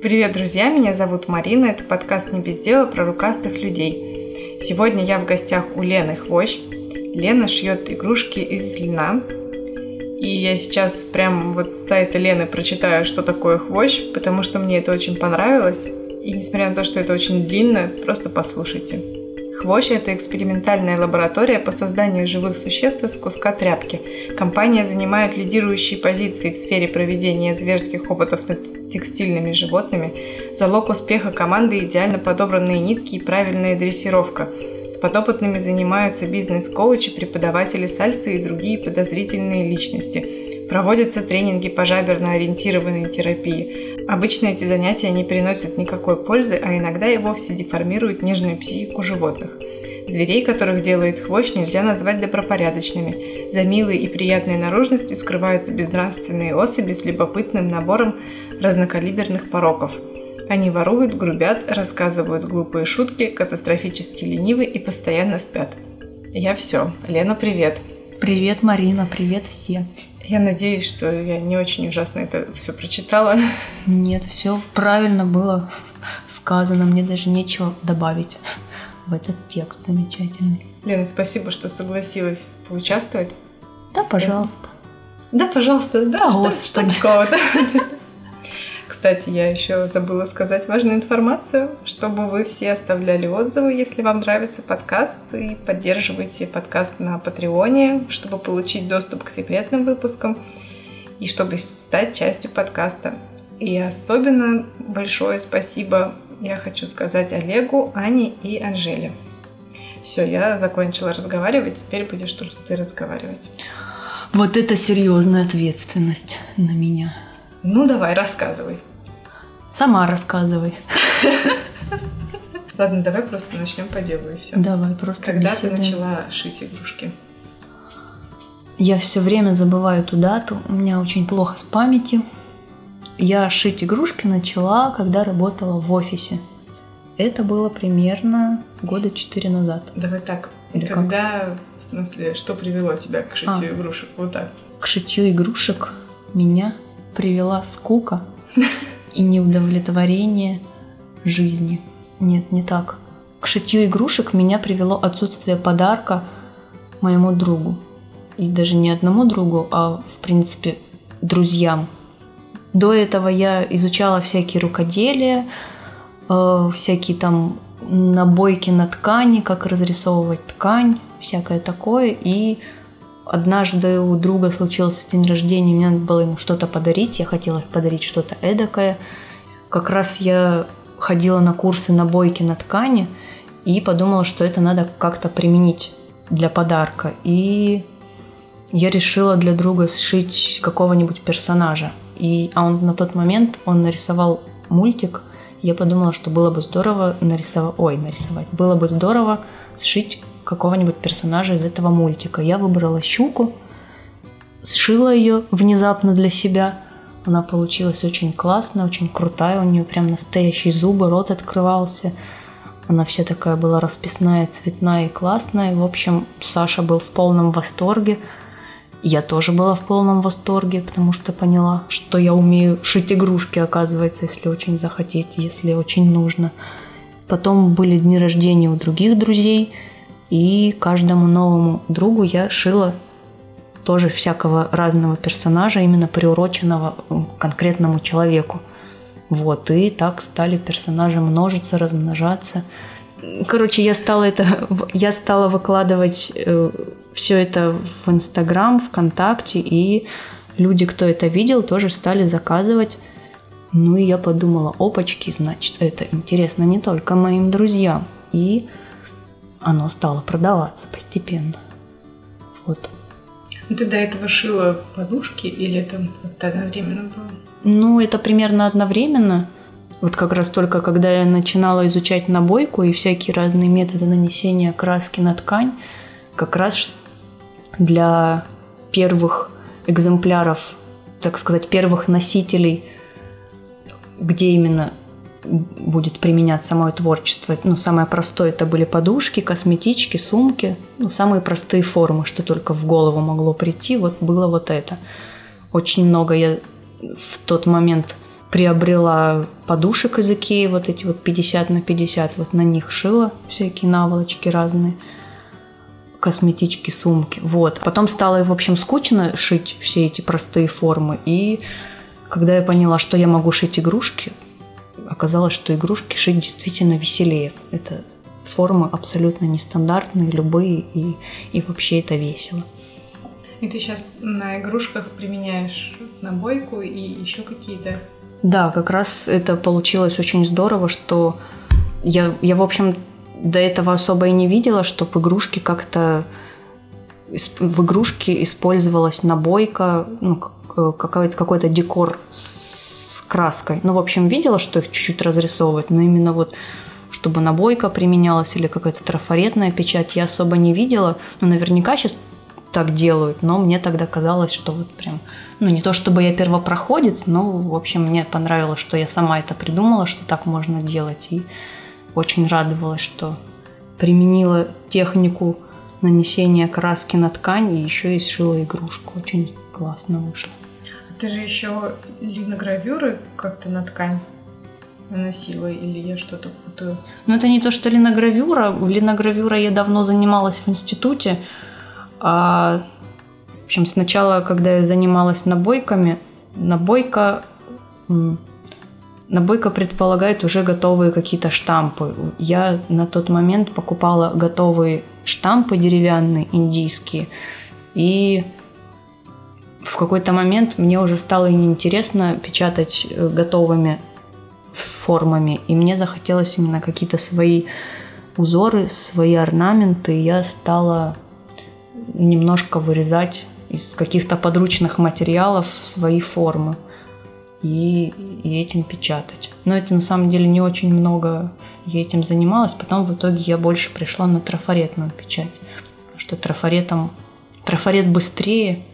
Привет, друзья! Меня зовут Марина. Это подкаст «Не без дела» про рукастых людей. Сегодня я в гостях у Лены Хвощ. Лена шьет игрушки из льна. И я сейчас прям вот с сайта Лены прочитаю, что такое хвощ, потому что мне это очень понравилось. И несмотря на то, что это очень длинно, просто послушайте. Хвощ – это экспериментальная лаборатория по созданию живых существ из куска тряпки. Компания занимает лидирующие позиции в сфере проведения зверских опытов над текстильными животными. Залог успеха команды – идеально подобранные нитки и правильная дрессировка. С подопытными занимаются бизнес-коучи, преподаватели сальцы и другие подозрительные личности – Проводятся тренинги по жаберно-ориентированной терапии. Обычно эти занятия не приносят никакой пользы, а иногда и вовсе деформируют нежную психику животных. Зверей, которых делает хвощ, нельзя назвать добропорядочными. За милой и приятной наружностью скрываются безнравственные особи с любопытным набором разнокалиберных пороков. Они воруют, грубят, рассказывают глупые шутки, катастрофически ленивы и постоянно спят. Я все. Лена, привет. Привет, Марина, привет все. Я надеюсь, что я не очень ужасно это все прочитала. Нет, все правильно было сказано. Мне даже нечего добавить в этот текст замечательный. Лена, спасибо, что согласилась поучаствовать. Да, пожалуйста. Да, пожалуйста, да, О, что, Господи. что такого-то. Кстати, я еще забыла сказать важную информацию, чтобы вы все оставляли отзывы, если вам нравится подкаст, и поддерживайте подкаст на Патреоне, чтобы получить доступ к секретным выпускам и чтобы стать частью подкаста. И особенно большое спасибо я хочу сказать Олегу, Ане и Анжеле. Все, я закончила разговаривать, теперь будешь только ты разговаривать. Вот это серьезная ответственность на меня. Ну давай, рассказывай. Сама рассказывай. Ладно, давай просто начнем по делу и все. Давай, просто Когда беседуем. ты начала шить игрушки? Я все время забываю эту дату. У меня очень плохо с памятью. Я шить игрушки начала, когда работала в офисе. Это было примерно года четыре назад. Давай так. Или когда, как? в смысле, что привело тебя к шитью а, игрушек? Вот так. К шитью игрушек меня привела скука и неудовлетворение жизни. Нет, не так. К шитью игрушек меня привело отсутствие подарка моему другу. И даже не одному другу, а в принципе друзьям. До этого я изучала всякие рукоделия, э, всякие там набойки на ткани, как разрисовывать ткань, всякое такое. И Однажды у друга случился день рождения, мне надо было ему что-то подарить, я хотела подарить что-то эдакое. Как раз я ходила на курсы набойки на ткани и подумала, что это надо как-то применить для подарка. И я решила для друга сшить какого-нибудь персонажа. И, а он на тот момент, он нарисовал мультик. Я подумала, что было бы здорово нарисовать... Ой, нарисовать. Было бы здорово сшить какого-нибудь персонажа из этого мультика. Я выбрала щуку, сшила ее внезапно для себя. Она получилась очень классная, очень крутая. У нее прям настоящие зубы, рот открывался. Она вся такая была расписная, цветная и классная. В общем, Саша был в полном восторге. Я тоже была в полном восторге, потому что поняла, что я умею шить игрушки, оказывается, если очень захотеть, если очень нужно. Потом были дни рождения у других друзей – и каждому новому другу я шила тоже всякого разного персонажа, именно приуроченного конкретному человеку. Вот, и так стали персонажи множиться, размножаться. Короче, я стала это, я стала выкладывать э, все это в Инстаграм, ВКонтакте, и люди, кто это видел, тоже стали заказывать. Ну и я подумала, опачки, значит, это интересно не только моим друзьям. И оно стало продаваться постепенно. Вот. Ну, ты до этого шила подушки или это, это одновременно было? Ну, это примерно одновременно. Вот как раз только когда я начинала изучать набойку и всякие разные методы нанесения краски на ткань, как раз для первых экземпляров, так сказать, первых носителей, где именно будет применяться мое творчество. Ну, самое простое это были подушки, косметички, сумки. Ну, самые простые формы, что только в голову могло прийти, вот было вот это. Очень много я в тот момент приобрела подушек из Икеи, вот эти вот 50 на 50, вот на них шила всякие наволочки разные, косметички, сумки, вот. Потом стало, в общем, скучно шить все эти простые формы, и когда я поняла, что я могу шить игрушки, оказалось, что игрушки шить действительно веселее. Это формы абсолютно нестандартные, любые, и, и вообще это весело. И ты сейчас на игрушках применяешь набойку и еще какие-то да, как раз это получилось очень здорово, что я, я в общем, до этого особо и не видела, чтобы игрушки как-то в игрушке использовалась набойка, ну, какой-то, какой-то декор с краской. Ну, в общем, видела, что их чуть-чуть разрисовывать, но именно вот чтобы набойка применялась или какая-то трафаретная печать, я особо не видела. Но наверняка сейчас так делают, но мне тогда казалось, что вот прям, ну не то чтобы я первопроходец, но в общем мне понравилось, что я сама это придумала, что так можно делать, и очень радовалась, что применила технику нанесения краски на ткань и еще и сшила игрушку. Очень классно вышло. Ты же еще линогравюры как-то на ткань наносила или я что-то путаю? Ну это не то, что линогравюра. Линогравюра я давно занималась в институте, а, в общем, сначала, когда я занималась набойками, набойка, набойка предполагает уже готовые какие-то штампы. Я на тот момент покупала готовые штампы деревянные, индийские, и в какой-то момент мне уже стало неинтересно печатать э, готовыми формами, и мне захотелось именно какие-то свои узоры, свои орнаменты, и я стала немножко вырезать из каких-то подручных материалов свои формы и, и этим печатать. Но это на самом деле не очень много я этим занималась, потом в итоге я больше пришла на трафаретную печать, что трафаретом, трафарет быстрее,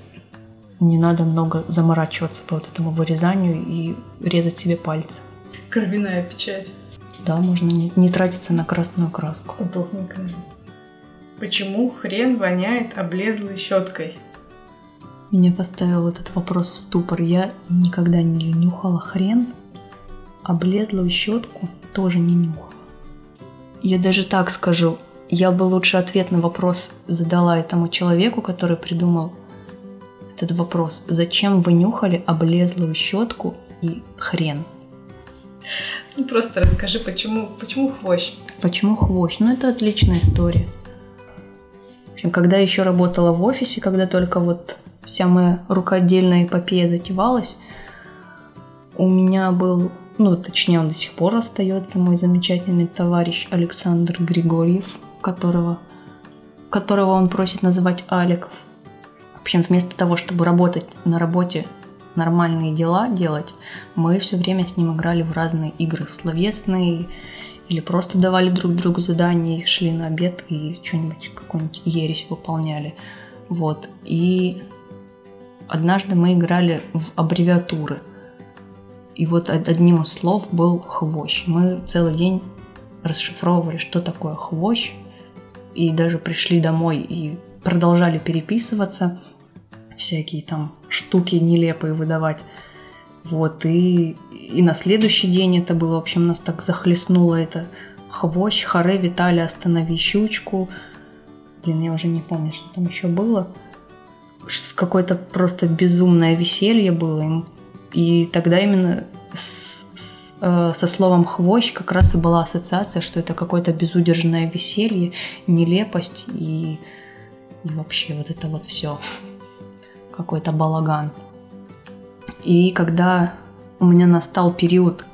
не надо много заморачиваться по вот этому вырезанию и резать себе пальцы. Кровяная печать. Да, можно не, не тратиться на красную краску. Удобненько. Почему хрен воняет облезлой щеткой? Меня поставил этот вопрос в ступор. Я никогда не нюхала хрен, облезлую щетку тоже не нюхала. Я даже так скажу, я бы лучше ответ на вопрос задала этому человеку, который придумал этот вопрос. Зачем вы нюхали облезлую щетку и хрен? Ну просто расскажи, почему, почему хвощ? Почему хвощ? Ну это отличная история общем, когда еще работала в офисе, когда только вот вся моя рукодельная эпопея затевалась, у меня был, ну, точнее, он до сих пор остается, мой замечательный товарищ Александр Григорьев, которого, которого он просит называть Алик. Общем, вместо того, чтобы работать на работе, нормальные дела делать, мы все время с ним играли в разные игры, в словесные, или просто давали друг другу задания, шли на обед и что-нибудь, какую-нибудь ересь выполняли. Вот. И однажды мы играли в аббревиатуры. И вот одним из слов был хвощ. Мы целый день расшифровывали, что такое хвощ. И даже пришли домой и продолжали переписываться. Всякие там штуки нелепые выдавать. Вот, и, и на следующий день это было, в общем, нас так захлестнуло это хвощ, харе, Виталий, останови щучку. Блин, я уже не помню, что там еще было. Какое-то просто безумное веселье было. И тогда именно с, с, э, со словом хвощ как раз и была ассоциация, что это какое-то безудержное веселье, нелепость и, и вообще вот это вот все. Какой-то балаган. И когда у меня настал период,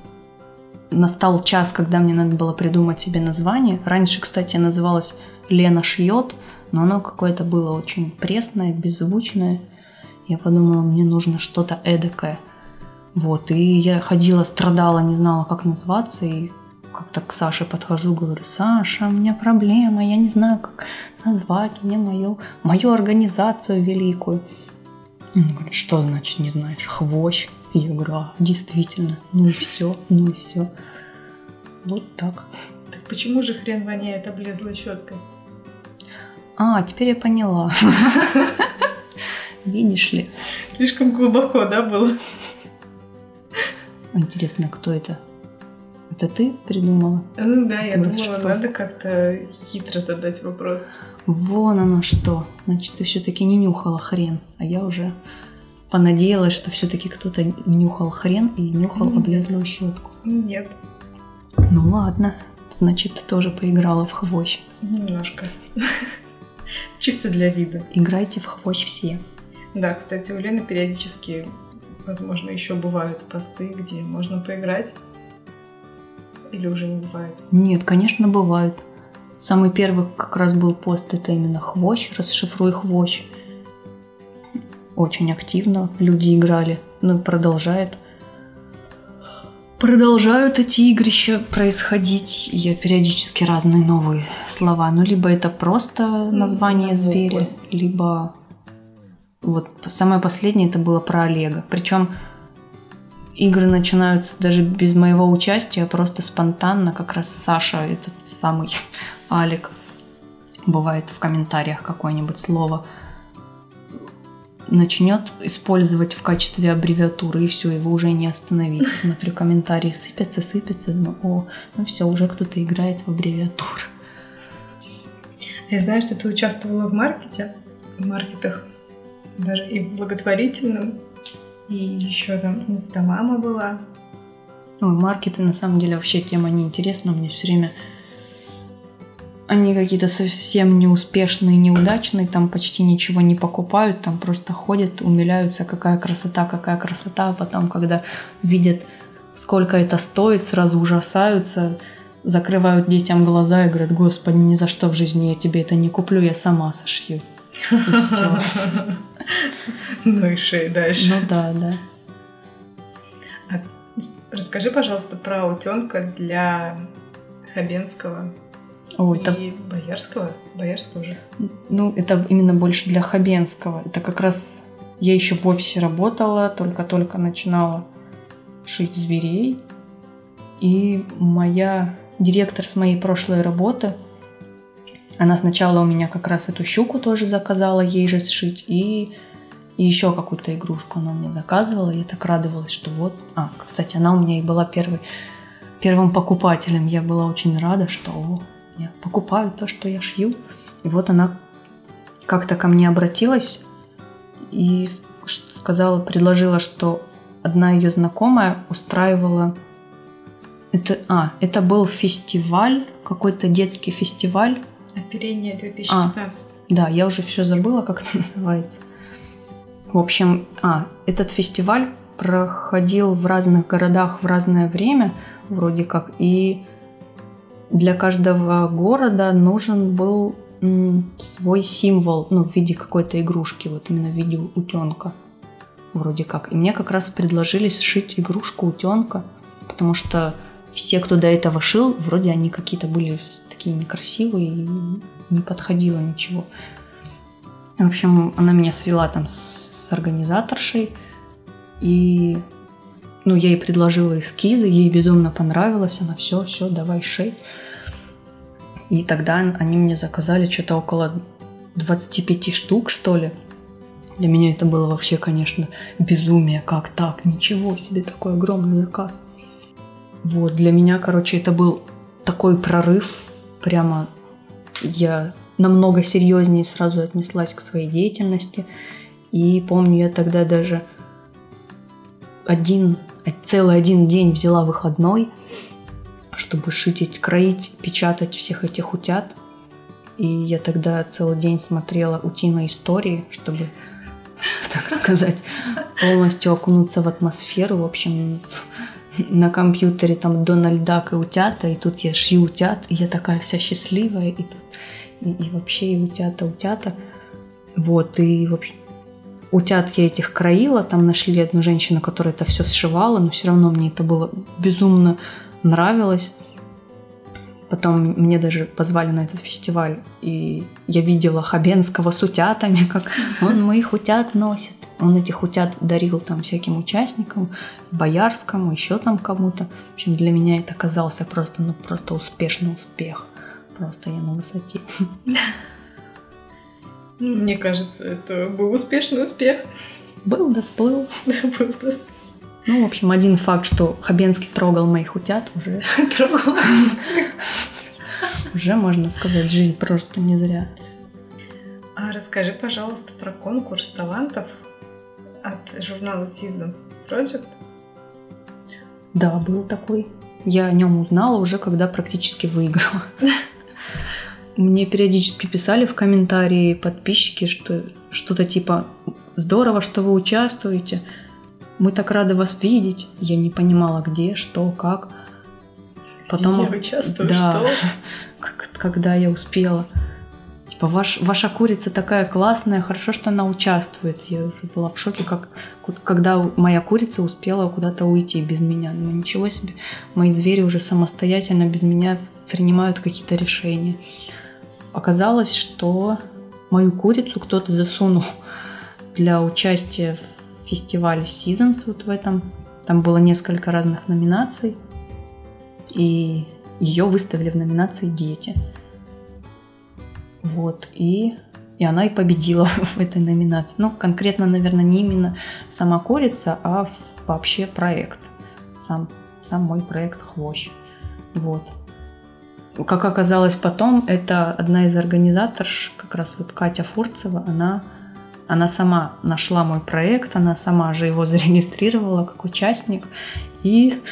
настал час, когда мне надо было придумать себе название. Раньше, кстати, называлась Лена шьет, но оно какое-то было очень пресное, беззвучное. Я подумала, мне нужно что-то эдакое. Вот, и я ходила, страдала, не знала, как назваться, и как-то к Саше подхожу, говорю, Саша, у меня проблема, я не знаю, как назвать мне мою, мою организацию великую. Он говорит, что значит не знаешь? Хвощ. И я говорю, а, действительно, ну и все, ну и все. Вот так. Так почему же хрен воняет облезлой щеткой? А, теперь я поняла. Видишь ли? Слишком глубоко, да, было? Интересно, кто это? Это ты придумала? Ну да, я думала, надо как-то хитро задать вопрос. Вон оно что. Значит, ты все-таки не нюхала хрен. А я уже понадеялась, что все-таки кто-то нюхал хрен и нюхал Мгм. облезлую щетку. Нет, Ну ладно. Значит, ты тоже поиграла в хвощ. немножко. Чисто для вида. Играйте в хвощ все. Да, кстати, у Лены периодически, возможно, еще бывают посты, где можно поиграть. Или уже не бывает. Нет, конечно, бывают. Самый первый как раз был пост, это именно хвощ, расшифруй хвощ. Очень активно люди играли, ну и продолжает. Продолжают эти игрища происходить. Я периодически разные новые слова. Ну, либо это просто название на зверя, либо вот самое последнее это было про Олега. Причем игры начинаются даже без моего участия, просто спонтанно. Как раз Саша, этот самый Алик, бывает в комментариях какое-нибудь слово, начнет использовать в качестве аббревиатуры, и все, его уже не остановить. Смотрю, комментарии сыпятся, сыпятся, ну, о, ну все, уже кто-то играет в аббревиатуры. Я знаю, что ты участвовала в маркете, в маркетах, даже и в благотворительном, и еще там инстамама была. Ой, маркеты на самом деле вообще тема неинтересна. Мне все время они какие-то совсем неуспешные, неудачные, там почти ничего не покупают, там просто ходят, умиляются, какая красота, какая красота, а потом, когда видят, сколько это стоит, сразу ужасаются, закрывают детям глаза и говорят, господи, ни за что в жизни я тебе это не куплю, я сама сошью. И. Ну и шеи дальше. Ну да, да. Расскажи, пожалуйста, про утенка для Хабенского Ой, и это Боярского. Боярского же. Ну, это именно больше для Хабенского. Это как раз я еще в офисе работала, только-только начинала шить зверей. И моя директор с моей прошлой работы, она сначала у меня как раз эту щуку тоже заказала ей же сшить, и, и еще какую-то игрушку она мне заказывала. Я так радовалась, что вот... А, кстати, она у меня и была первой, первым покупателем. Я была очень рада, что о, я покупаю то, что я шью. И вот она как-то ко мне обратилась и сказала, предложила, что одна ее знакомая устраивала это, а, это был фестиваль, какой-то детский фестиваль. Оперение 2015. Да, я уже все забыла, как это называется. В общем, а, этот фестиваль проходил в разных городах в разное время, вроде как, и для каждого города нужен был свой символ, ну, в виде какой-то игрушки, вот именно в виде утенка, вроде как. И мне как раз предложили сшить игрушку утенка, потому что все, кто до этого шил, вроде они какие-то были такие некрасивые и не подходило ничего. В общем, она меня свела там с организаторшей, и ну, я ей предложила эскизы, ей безумно понравилось, она все, все, давай шей. И тогда они мне заказали что-то около 25 штук, что ли. Для меня это было вообще, конечно, безумие. Как так? Ничего себе, такой огромный заказ. Вот, для меня, короче, это был такой прорыв. Прямо я намного серьезнее сразу отнеслась к своей деятельности. И помню, я тогда даже один, целый один день взяла выходной, чтобы шить, эти- кроить, печатать всех этих утят. И я тогда целый день смотрела утиные истории, чтобы, так сказать, полностью окунуться в атмосферу. В общем, на компьютере там Дональд Дак и утята, и тут я шью утят, и я такая вся счастливая, и, тут, и, и вообще и утята, утята. Вот, и в общем, утят я этих кроила, там нашли одну женщину, которая это все сшивала, но все равно мне это было безумно нравилось. Потом мне даже позвали на этот фестиваль, и я видела Хабенского с утятами, как он моих утят носит. Он этих утят дарил там всяким участникам, Боярскому, еще там кому-то. В общем, для меня это оказался просто, ну, просто успешный успех. Просто я на высоте. Мне кажется, это был успешный успех. Был да сплыл. Да, был успех. Ну, в общем, один факт, что Хабенский трогал моих утят, уже Трогала. уже можно сказать, жизнь просто не зря. А расскажи, пожалуйста, про конкурс талантов от журнала Seasons Project. Да, был такой. Я о нем узнала уже, когда практически выиграла. Мне периодически писали в комментарии подписчики, что что-то типа «Здорово, что вы участвуете, мы так рады вас видеть». Я не понимала, где, что, как. Потом, я участвую, да, что? когда я успела. Типа, ваш, ваша курица такая классная, хорошо, что она участвует. Я уже была в шоке, как, когда моя курица успела куда-то уйти без меня. Ну ничего себе, мои звери уже самостоятельно без меня принимают какие-то решения. Оказалось, что мою курицу кто-то засунул для участия в фестивале Seasons вот в этом. Там было несколько разных номинаций. И ее выставили в номинации «Дети». Вот, и, и она и победила в этой номинации. Ну, конкретно, наверное, не именно сама курица, а вообще проект. Сам, сам мой проект «Хвощ». Вот. Как оказалось потом, это одна из организаторш, как раз вот Катя Фурцева, она, она сама нашла мой проект, она сама же его зарегистрировала как участник, и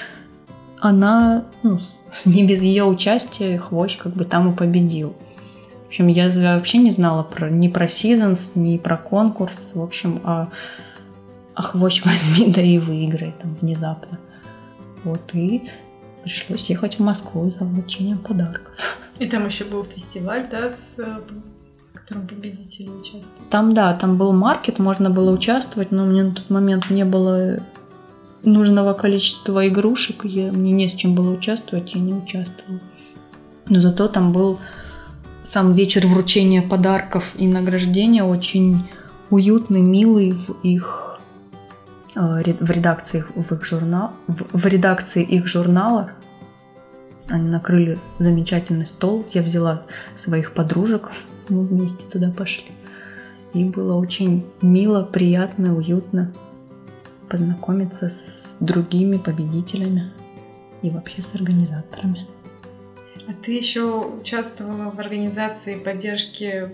она, ну, не без ее участия Хвощ как бы там и победил. В общем, я вообще не знала про, ни про Seasons, ни про конкурс. В общем, а, а Хвощ возьми, да и выиграй там внезапно. Вот, и пришлось ехать в Москву за вручением подарков. И там еще был фестиваль, да, с, котором победители участвуют. Там, да, там был маркет, можно было участвовать, но у меня на тот момент не было нужного количества игрушек, я, мне не с чем было участвовать, я не участвовала. Но зато там был сам вечер вручения подарков и награждения очень уютный, милый в их э, в редакции в их журнал в, в редакции их журнала они накрыли замечательный стол я взяла своих подружек мы вместе туда пошли. И было очень мило приятно уютно познакомиться с другими победителями и вообще с организаторами. А ты еще участвовала в организации поддержки...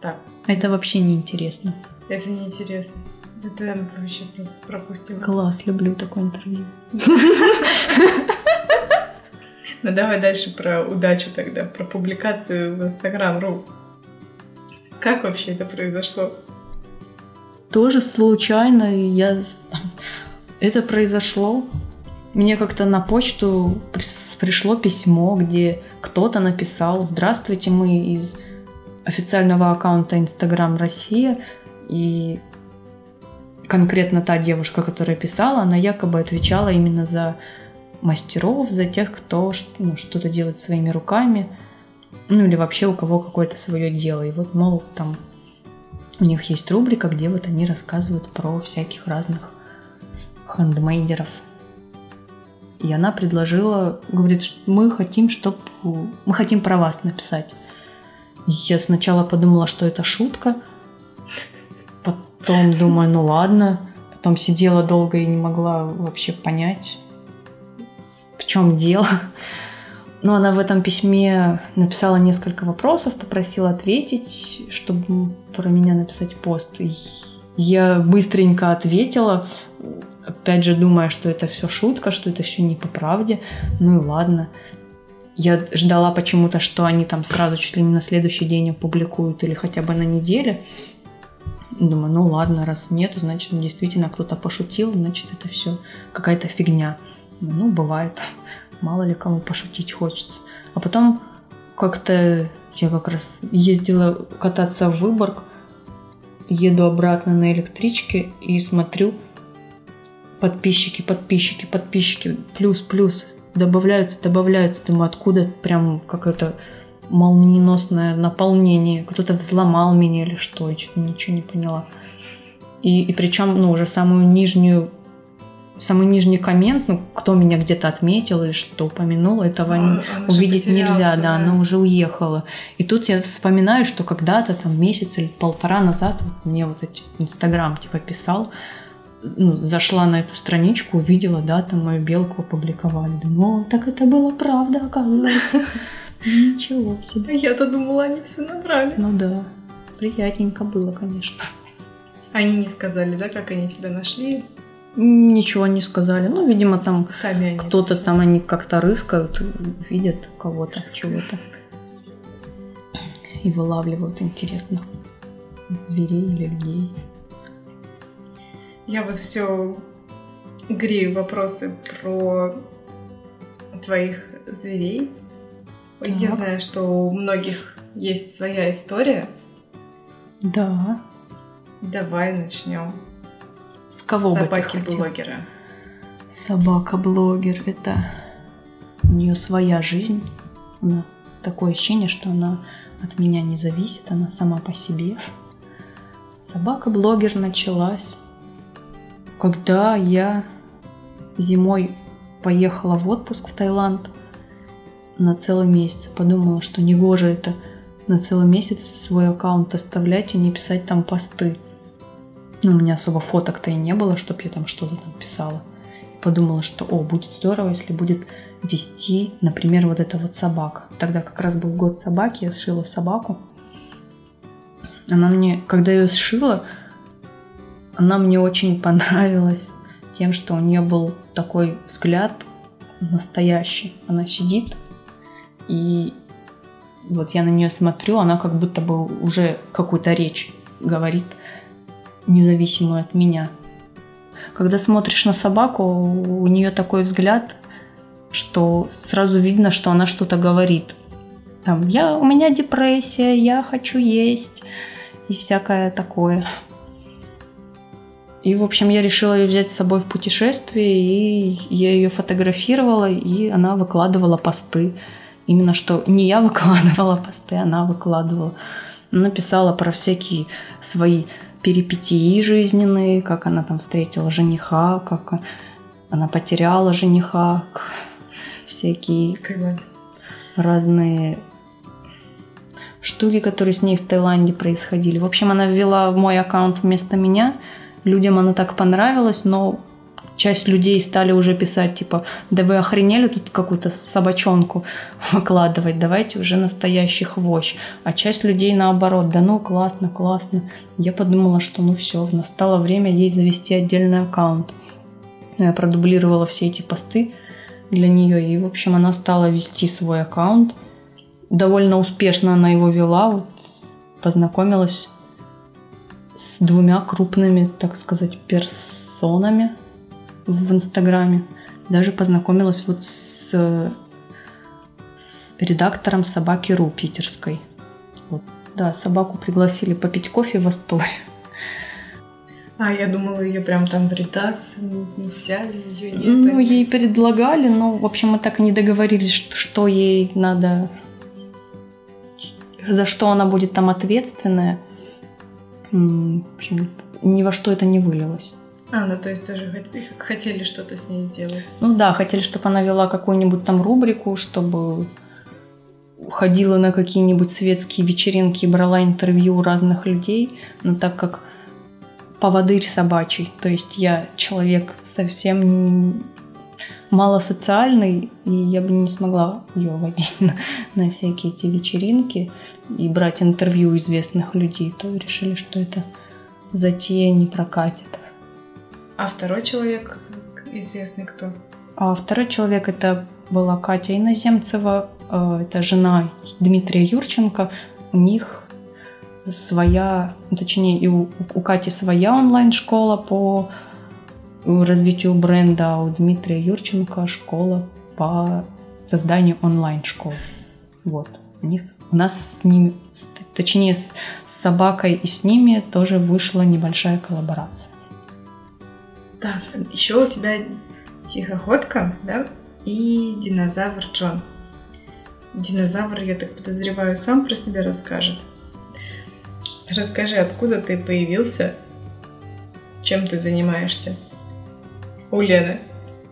Так, это вообще не интересно это неинтересно. Это мы вообще просто пропустила. класс люблю такое интервью Ну давай дальше про удачу тогда, про публикацию в Instagram.ru. Как вообще это произошло? тоже случайно я это произошло мне как-то на почту пришло письмо где кто-то написал здравствуйте мы из официального аккаунта Инстаграм Россия и конкретно та девушка которая писала она якобы отвечала именно за мастеров за тех кто ну, что-то делает своими руками ну или вообще у кого какое-то свое дело и вот мол там у них есть рубрика, где вот они рассказывают про всяких разных хендмейдеров. И она предложила, говорит, что мы хотим, чтобы мы хотим про вас написать. Я сначала подумала, что это шутка, потом думаю, ну ладно, потом сидела долго и не могла вообще понять, в чем дело. Но она в этом письме написала несколько вопросов, попросила ответить, чтобы про меня написать пост. И я быстренько ответила, опять же думая, что это все шутка, что это все не по правде. Ну и ладно. Я ждала почему-то, что они там сразу чуть ли не на следующий день опубликуют или хотя бы на неделе. Думаю, ну ладно, раз нету, значит, действительно кто-то пошутил, значит, это все какая-то фигня. Ну, бывает. Мало ли кому пошутить хочется. А потом как-то я как раз ездила кататься в Выборг, еду обратно на электричке и смотрю, подписчики, подписчики, подписчики, плюс, плюс, добавляются, добавляются. Думаю, откуда прям какое-то молниеносное наполнение. Кто-то взломал меня или что, я что-то ничего не поняла. И, и причем, ну, уже самую нижнюю самый нижний коммент, ну, кто меня где-то отметил или что упомянул, этого не- же увидеть нельзя, потерялся, да, она уже уехала. И тут я вспоминаю, что когда-то там месяц или полтора назад вот мне вот эти Инстаграм типа писал, ну, зашла на эту страничку, увидела, да, там мою белку опубликовали. Думаю, о, так это было правда, оказывается. Ничего себе. Я-то думала, они все набрали. Ну да, приятненько было, конечно. Они не сказали, да, как они тебя нашли? Ничего не сказали. Ну, видимо, там Сами кто-то там, они как-то рыскают, видят кого-то, чего-то. И вылавливают интересных зверей или людей. Я вот все грею вопросы про твоих зверей. Ой, Я Так. знаю, что у многих есть своя история. Да. Давай начнем. Кого бы ты Собаки хотел? блогера. Собака-блогер – это у нее своя жизнь. Она такое ощущение, что она от меня не зависит, она сама по себе. Собака-блогер началась, когда я зимой поехала в отпуск в Таиланд на целый месяц. Подумала, что негоже это на целый месяц свой аккаунт оставлять и не писать там посты. Ну, у меня особо фоток-то и не было, чтобы я там что-то там писала подумала, что, о, будет здорово, если будет вести, например, вот эта вот собака. Тогда как раз был год собаки, я сшила собаку. Она мне, когда ее сшила, она мне очень понравилась тем, что у нее был такой взгляд настоящий. Она сидит, и вот я на нее смотрю, она как будто бы уже какую-то речь говорит, независимую от меня. Когда смотришь на собаку, у нее такой взгляд, что сразу видно, что она что-то говорит. Там, я, у меня депрессия, я хочу есть и всякое такое. И, в общем, я решила ее взять с собой в путешествие, и я ее фотографировала, и она выкладывала посты. Именно что не я выкладывала посты, она выкладывала. Она писала про всякие свои перипетии жизненные, как она там встретила жениха, как она потеряла жениха, всякие разные штуки, которые с ней в Таиланде происходили. В общем, она ввела в мой аккаунт вместо меня. Людям она так понравилась, но часть людей стали уже писать, типа, да вы охренели тут какую-то собачонку выкладывать, давайте уже настоящий хвощ. А часть людей наоборот, да ну классно, классно. Я подумала, что ну все, настало время ей завести отдельный аккаунт. Я продублировала все эти посты для нее, и, в общем, она стала вести свой аккаунт. Довольно успешно она его вела, вот познакомилась с двумя крупными, так сказать, персонами в Инстаграме. Даже познакомилась вот с, с редактором собаки Ру питерской. Вот. Да, собаку пригласили попить кофе в Асторе. А, я думала, ее прям там в редакции не взяли, ее нет. Ну, ей предлагали, но, в общем, мы так и не договорились, что, что ей надо, за что она будет там ответственная. В общем, ни во что это не вылилось. А, ну то есть тоже хот- хотели что-то с ней сделать. Ну да, хотели, чтобы она вела какую-нибудь там рубрику, чтобы ходила на какие-нибудь светские вечеринки и брала интервью у разных людей, но так как поводырь собачий, то есть я человек совсем н- малосоциальный, и я бы не смогла ее водить на, на всякие эти вечеринки и брать интервью известных людей, то решили, что это затея не прокатит. А второй человек известный кто? А второй человек это была Катя Иноземцева, э, это жена Дмитрия Юрченко. У них своя, ну, точнее, и у, у Кати своя онлайн-школа по развитию бренда, а у Дмитрия Юрченко школа по созданию онлайн-школ. Вот. У них у нас с ними, точнее, с, с собакой и с ними тоже вышла небольшая коллаборация. Так, еще у тебя тихоходка, да? И динозавр Джон. Динозавр, я так подозреваю, сам про себя расскажет. Расскажи, откуда ты появился, чем ты занимаешься? У Лены.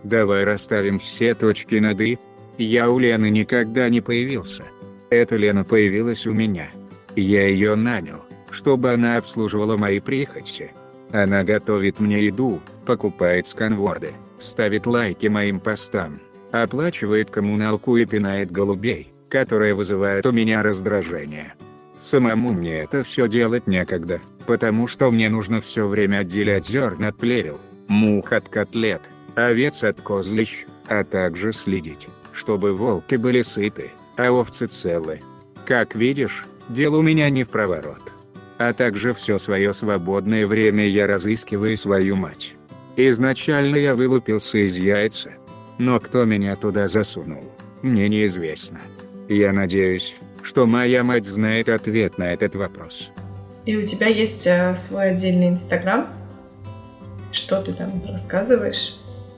Давай расставим все точки над «и». Я у Лены никогда не появился. Эта Лена появилась у меня. Я ее нанял, чтобы она обслуживала мои прихоти. Она готовит мне еду, покупает сканворды, ставит лайки моим постам, оплачивает коммуналку и пинает голубей, которые вызывают у меня раздражение. Самому мне это все делать некогда, потому что мне нужно все время отделять зерна от плевел, мух от котлет, овец от козлищ, а также следить, чтобы волки были сыты, а овцы целы. Как видишь, дело у меня не в проворот. А также все свое свободное время я разыскиваю свою мать. Изначально я вылупился из яйца. Но кто меня туда засунул, мне неизвестно. Я надеюсь, что моя мать знает ответ на этот вопрос. И у тебя есть э, свой отдельный инстаграм? Что ты там рассказываешь?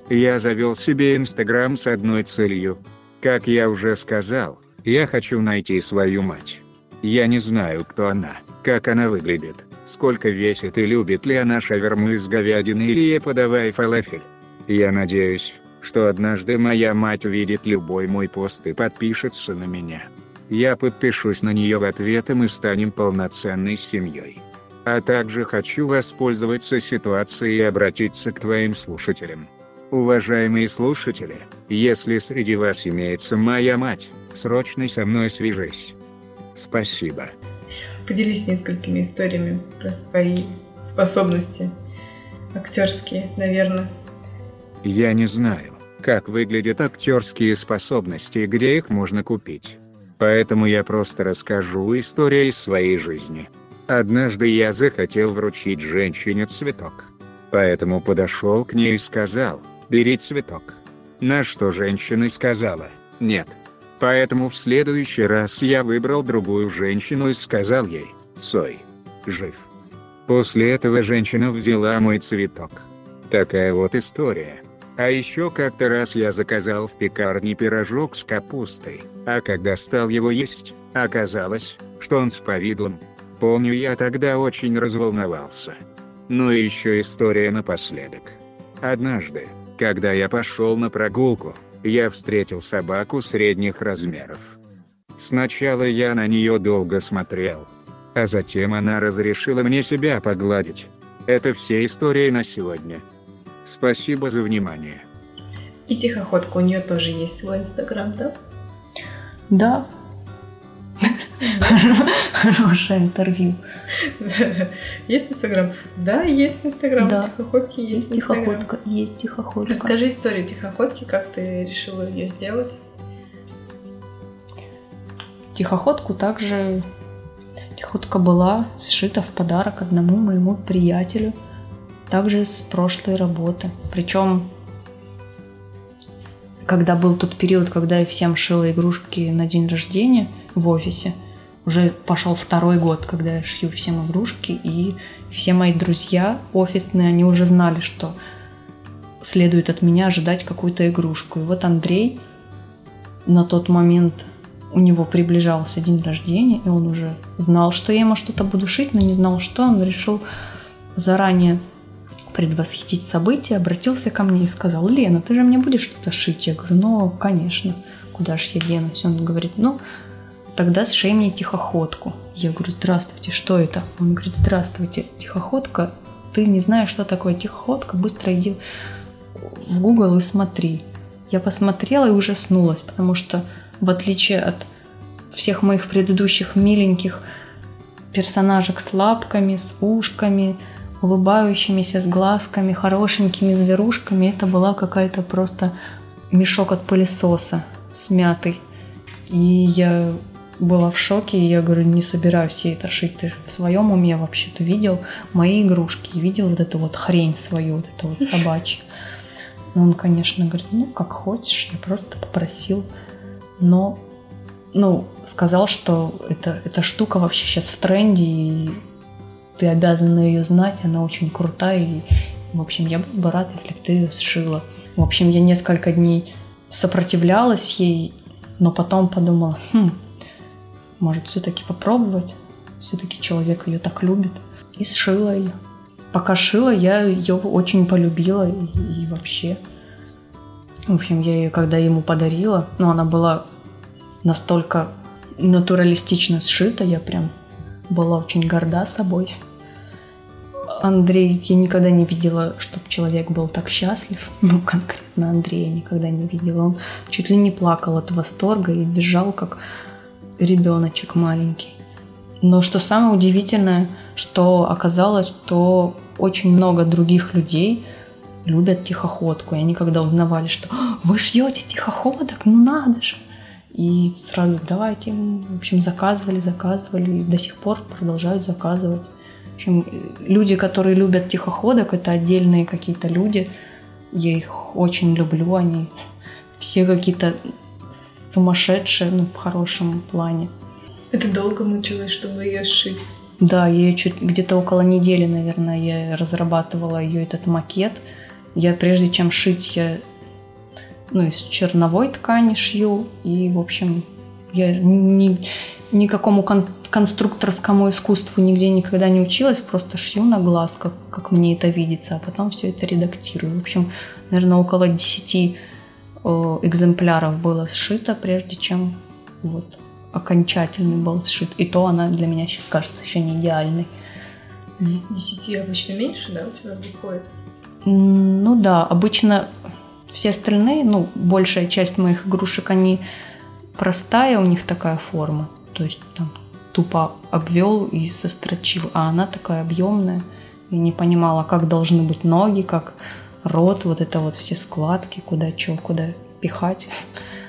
Я завел себе инстаграм с одной целью. Как я уже сказал, я хочу найти свою мать. Я не знаю, кто она, как она выглядит, сколько весит и любит ли она шаверму из говядины или ей подавай фалафель. Я надеюсь, что однажды моя мать увидит любой мой пост и подпишется на меня. Я подпишусь на нее в ответ и мы станем полноценной семьей. А также хочу воспользоваться ситуацией и обратиться к твоим слушателям. Уважаемые слушатели, если среди вас имеется моя мать, срочно со мной свяжись. Спасибо. Поделись несколькими историями про свои способности актерские, наверное. Я не знаю, как выглядят актерские способности и где их можно купить. Поэтому я просто расскажу историю из своей жизни. Однажды я захотел вручить женщине цветок. Поэтому подошел к ней и сказал, бери цветок. На что женщина сказала, нет. Поэтому в следующий раз я выбрал другую женщину и сказал ей, Цой, жив. После этого женщина взяла мой цветок. Такая вот история. А еще как-то раз я заказал в пекарне пирожок с капустой, а когда стал его есть, оказалось, что он с повидлом. Помню я тогда очень разволновался. Ну и еще история напоследок. Однажды, когда я пошел на прогулку, я встретил собаку средних размеров. Сначала я на нее долго смотрел, а затем она разрешила мне себя погладить. Это все истории на сегодня. Спасибо за внимание. И тихоходка у нее тоже есть свой инстаграм, да? Да. Хорошее интервью. Есть инстаграм? Да, есть инстаграм. Да. Тихоходки есть Есть тихоходка, есть тихоходка. Расскажи историю тихоходки, как ты решила ее сделать. Тихоходку также... Тихоходка была сшита в подарок одному моему приятелю, также с прошлой работы. Причем, когда был тот период, когда я всем шила игрушки на день рождения в офисе, уже пошел второй год, когда я шью всем игрушки, и все мои друзья офисные, они уже знали, что следует от меня ожидать какую-то игрушку. И вот Андрей на тот момент у него приближался день рождения, и он уже знал, что я ему что-то буду шить, но не знал, что. Он решил заранее предвосхитить события, обратился ко мне и сказал, Лена, ты же мне будешь что-то шить? Я говорю, ну, конечно, куда ж я денусь? Он говорит, ну, тогда сшей мне тихоходку. Я говорю, здравствуйте, что это? Он говорит, здравствуйте, тихоходка, ты не знаешь, что такое тихоходка, быстро иди в Google и смотри. Я посмотрела и ужаснулась, потому что в отличие от всех моих предыдущих миленьких персонажек с лапками, с ушками, улыбающимися, с глазками, хорошенькими зверушками, это была какая-то просто мешок от пылесоса смятый. И я была в шоке, и я говорю, не собираюсь я это шить. Ты в своем уме вообще-то видел мои игрушки, видел вот эту вот хрень свою, вот эту вот собачью. Но он, конечно, говорит, ну, как хочешь, я просто попросил. Но, ну, сказал, что это, эта штука вообще сейчас в тренде, и ты обязана ее знать, она очень крутая, и, в общем, я был бы рад, если бы ты ее сшила. В общем, я несколько дней сопротивлялась ей, но потом подумала, хм, может все-таки попробовать, все-таки человек ее так любит, и сшила ее. Пока шила, я ее очень полюбила и, и вообще. В общем, я ее когда ему подарила, ну, она была настолько натуралистично сшита, я прям была очень горда собой. Андрей, я никогда не видела, чтобы человек был так счастлив. Ну, конкретно Андрея никогда не видела. Он чуть ли не плакал от восторга и бежал, как ребеночек маленький. Но что самое удивительное, что оказалось, что очень много других людей любят тихоходку. И они когда узнавали, что «А, вы шьете тихоходок, ну надо же. И сразу давайте, в общем, заказывали, заказывали, и до сих пор продолжают заказывать. В общем, люди, которые любят тихоходок, это отдельные какие-то люди. Я их очень люблю, они все какие-то сумасшедшие, ну, в хорошем плане. Это долго мучилась, чтобы ее сшить? Да, я чуть где-то около недели, наверное, я разрабатывала ее этот макет. Я прежде чем шить, я ну, из черновой ткани шью. И, в общем, я ни, никакому кон- конструкторскому искусству нигде никогда не училась, просто шью на глаз, как, как мне это видится, а потом все это редактирую. В общем, наверное, около 10 э, экземпляров было сшито, прежде чем вот окончательный был сшит. И то она для меня сейчас кажется еще не идеальной. Десяти обычно меньше, да, у тебя выходит? Ну да, обычно все остальные, ну, большая часть моих игрушек, они простая, у них такая форма. То есть там тупо обвел и сострочил, а она такая объемная. Я не понимала, как должны быть ноги, как рот, вот это вот все складки, куда что, куда пихать.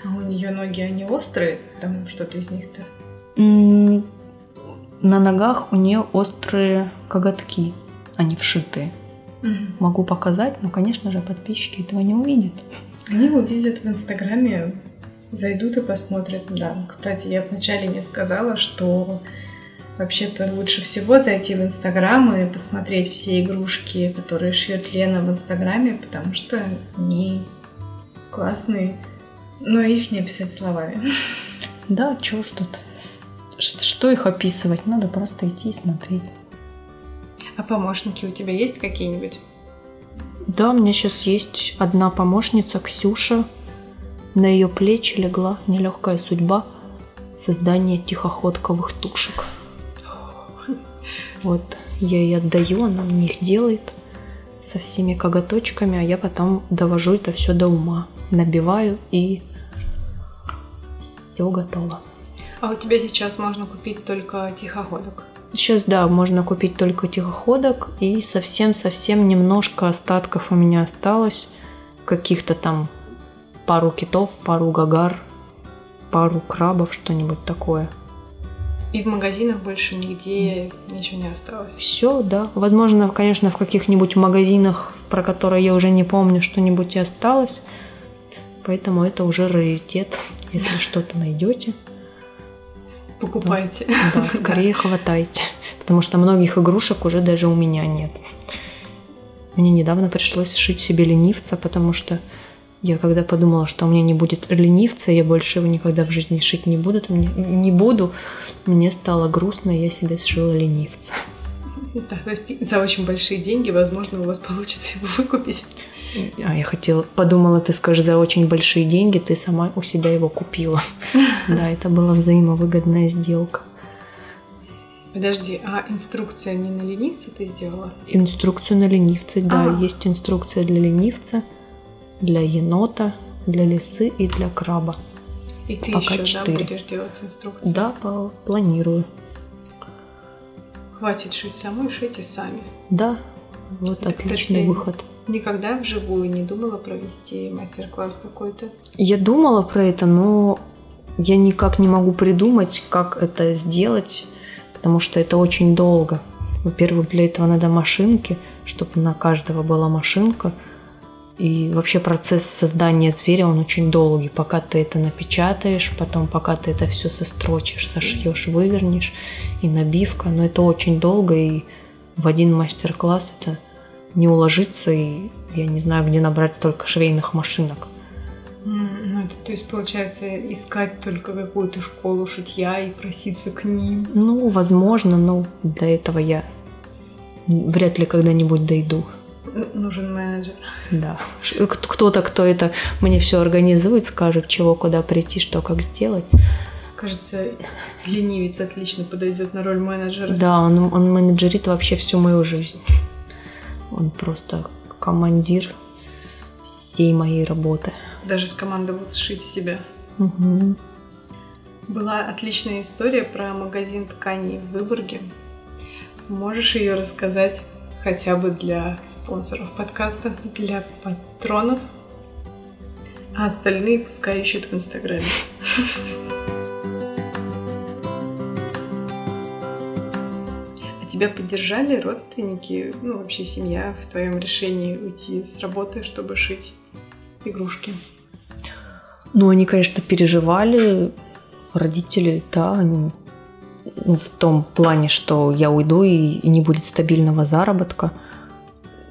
А у нее ноги, они острые? Там что-то из них-то? На ногах у нее острые коготки, они вшитые. Угу. Могу показать, но, конечно же, подписчики этого не увидят. Они увидят в Инстаграме, зайдут и посмотрят. Да, кстати, я вначале не сказала, что вообще-то лучше всего зайти в Инстаграм и посмотреть все игрушки, которые шьет Лена в Инстаграме, потому что они классные, но их не описать словами. Да, чё ж тут? Что их описывать? Надо просто идти и смотреть. А помощники у тебя есть какие-нибудь? Да, у меня сейчас есть одна помощница, Ксюша. На ее плечи легла нелегкая судьба создания тихоходковых тушек. Вот, я ей отдаю, она в них делает со всеми коготочками, а я потом довожу это все до ума. Набиваю и все готово. А у тебя сейчас можно купить только тихоходок? Сейчас, да, можно купить только тихоходок, и совсем-совсем немножко остатков у меня осталось. Каких-то там пару китов, пару гагар, пару крабов, что-нибудь такое. И в магазинах больше нигде ничего не осталось? Все, да. Возможно, конечно, в каких-нибудь магазинах, про которые я уже не помню, что-нибудь и осталось. Поэтому это уже раритет, если что-то найдете. Покупайте. Да, да скорее хватайте. Потому что многих игрушек уже даже у меня нет. Мне недавно пришлось сшить себе ленивца, потому что я когда подумала, что у меня не будет ленивца, я больше его никогда в жизни шить не буду, мне, не буду, мне стало грустно, и я себе сшила ленивца. Да, то есть за очень большие деньги, возможно, у вас получится его выкупить. А я хотела, подумала, ты скажешь, за очень большие деньги ты сама у себя его купила. Да, это была взаимовыгодная сделка. Подожди, а инструкция не на ленивце ты сделала? Инструкцию на ленивце, да. А. Есть инструкция для ленивца, для енота, для лисы и для краба. И ты Пока еще 4. да, будешь делать инструкцию? Да, планирую. Хватит шить самой, шейте сами. Да, вот это, отличный кстати, выход. Никогда вживую не думала провести мастер-класс какой-то? Я думала про это, но я никак не могу придумать, как это сделать, потому что это очень долго. Во-первых, для этого надо машинки, чтобы на каждого была машинка – и вообще процесс создания зверя, он очень долгий. Пока ты это напечатаешь, потом пока ты это все сострочишь, сошьешь, вывернешь, и набивка. Но это очень долго, и в один мастер-класс это не уложиться, и я не знаю, где набрать столько швейных машинок. Ну, это, то есть, получается, искать только какую-то школу шитья и проситься к ним? Ну, возможно, но до этого я вряд ли когда-нибудь дойду. Нужен менеджер. Да. Кто-то, кто это мне все организует, скажет, чего, куда прийти, что, как сделать. Кажется, ленивец отлично подойдет на роль менеджера. Да, он, он менеджерит вообще всю мою жизнь. Он просто командир всей моей работы. Даже скомандовал сшить себя. Угу. Была отличная история про магазин тканей в Выборге. Можешь ее рассказать хотя бы для спонсоров подкаста, для патронов? А остальные пускай ищут в Инстаграме. А тебя поддержали родственники, ну вообще семья в твоем решении уйти с работы, чтобы шить игрушки? Ну, они, конечно, переживали. Родители, да, они ну, в том плане, что я уйду и, и не будет стабильного заработка.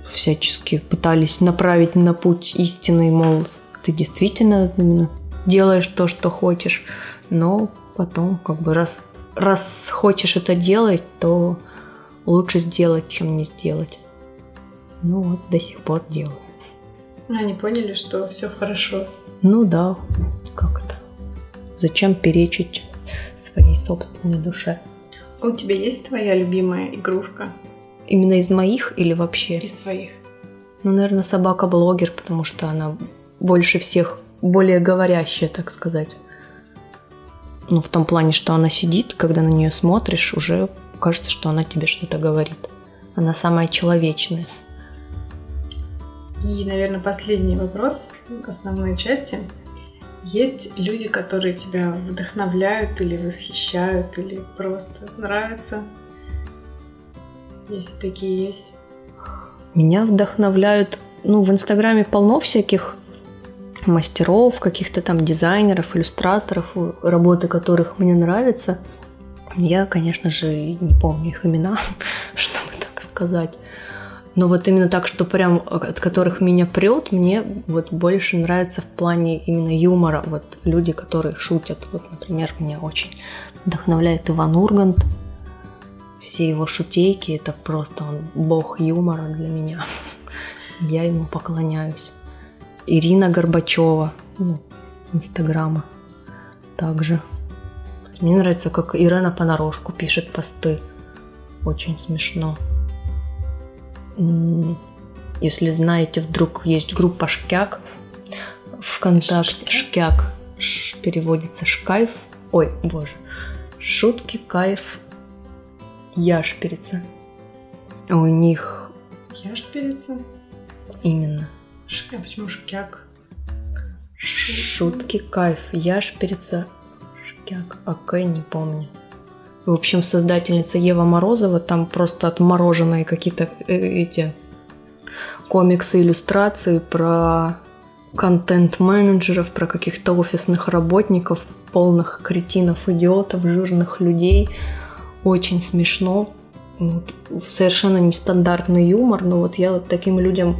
Всячески пытались направить на путь истины, мол, ты действительно именно делаешь то, что хочешь. Но потом, как бы, раз, раз хочешь это делать, то лучше сделать, чем не сделать. Ну вот, до сих пор делаю. Они поняли, что все хорошо. Ну да, как это? Зачем перечить своей собственной душе? А у тебя есть твоя любимая игрушка? Именно из моих или вообще? Из твоих. Ну, наверное, собака-блогер, потому что она больше всех более говорящая, так сказать. Ну, в том плане, что она сидит, когда на нее смотришь, уже кажется, что она тебе что-то говорит. Она самая человечная. И, наверное, последний вопрос основной части. Есть люди, которые тебя вдохновляют или восхищают, или просто нравятся? Если такие есть. Меня вдохновляют, ну, в Инстаграме полно всяких мастеров, каких-то там дизайнеров, иллюстраторов, работы которых мне нравятся. Я, конечно же, не помню их имена, чтобы так сказать. Но вот именно так, что прям от которых меня прет, мне вот больше нравится в плане именно юмора. Вот люди, которые шутят. Вот, например, меня очень вдохновляет Иван Ургант. Все его шутейки, это просто он бог юмора для меня. Я ему поклоняюсь. Ирина Горбачева, ну, с Инстаграма также. Мне нравится, как Ирена понарошку пишет посты. Очень смешно. Если знаете, вдруг есть группа Шкяк ВКонтакте. Шкяк. Ш, переводится Шкайф. Ой, боже. Шутки, кайф, яшперица. У них... Яшперица? Именно. Шкяк, почему шкяк? Шутки, кайф, яшперица, шкяк. А К не помню. В общем, создательница Ева Морозова, там просто отмороженные какие-то э, эти комиксы, иллюстрации про контент-менеджеров, про каких-то офисных работников, полных кретинов, идиотов, жирных людей. Очень смешно. Совершенно нестандартный юмор, но вот я вот таким людям,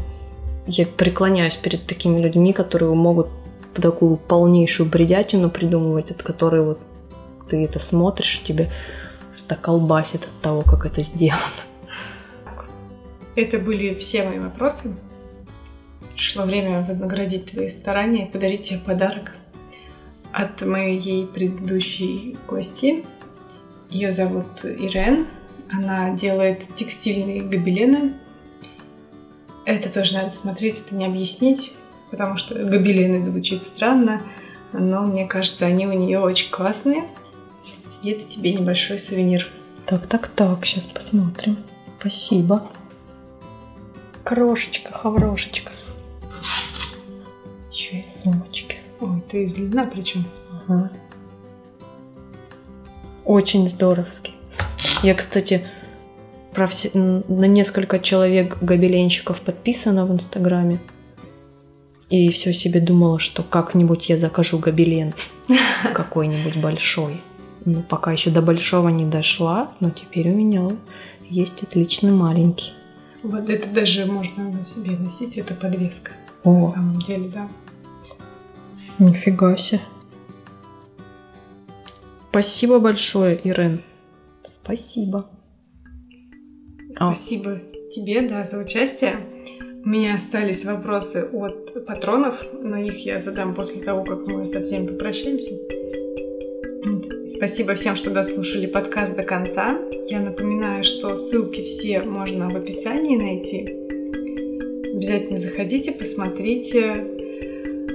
я преклоняюсь перед такими людьми, которые могут такую полнейшую бредятину придумывать, от которой вот ты это смотришь, тебе просто колбасит от того, как это сделано. Это были все мои вопросы. Пришло время вознаградить твои старания и подарить тебе подарок от моей предыдущей гости. Ее зовут Ирен. Она делает текстильные гобелены. Это тоже надо смотреть, это не объяснить, потому что гобелены звучит странно, но мне кажется, они у нее очень классные. И это тебе небольшой сувенир. Так, так, так, сейчас посмотрим. Спасибо. Крошечка, хаврошечка. Еще и в сумочке. Ой, ты из льна причем. Ага. Очень здоровский. Я, кстати, про все, на несколько человек гобеленщиков подписана в Инстаграме. И все себе думала, что как-нибудь я закажу гобелен какой-нибудь большой. Ну, пока еще до большого не дошла, но теперь у меня есть отличный маленький. Вот это даже можно на себе носить, это подвеска. О. На самом деле, да. Нифига себе. Спасибо большое, Ирен. Спасибо. А. Спасибо тебе, да, за участие. У меня остались вопросы от патронов, но их я задам после того, как мы со всеми попрощаемся. Спасибо всем, что дослушали подкаст до конца. Я напоминаю, что ссылки все можно в описании найти. Обязательно заходите, посмотрите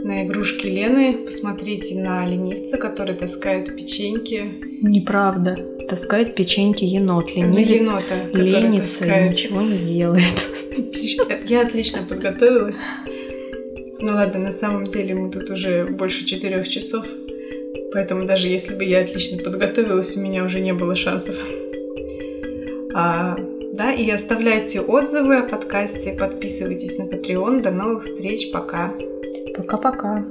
на игрушки Лены, посмотрите на ленивца, который таскает печеньки. Неправда. Таскает печеньки енот. Ленивец енота, который ленится и ничего не делает. Отлично. Я отлично подготовилась. Ну ладно, на самом деле мы тут уже больше четырех часов, поэтому даже если бы я отлично подготовилась, у меня уже не было шансов. А, да, и оставляйте отзывы о подкасте, подписывайтесь на Patreon. До новых встреч, пока. Пока-пока.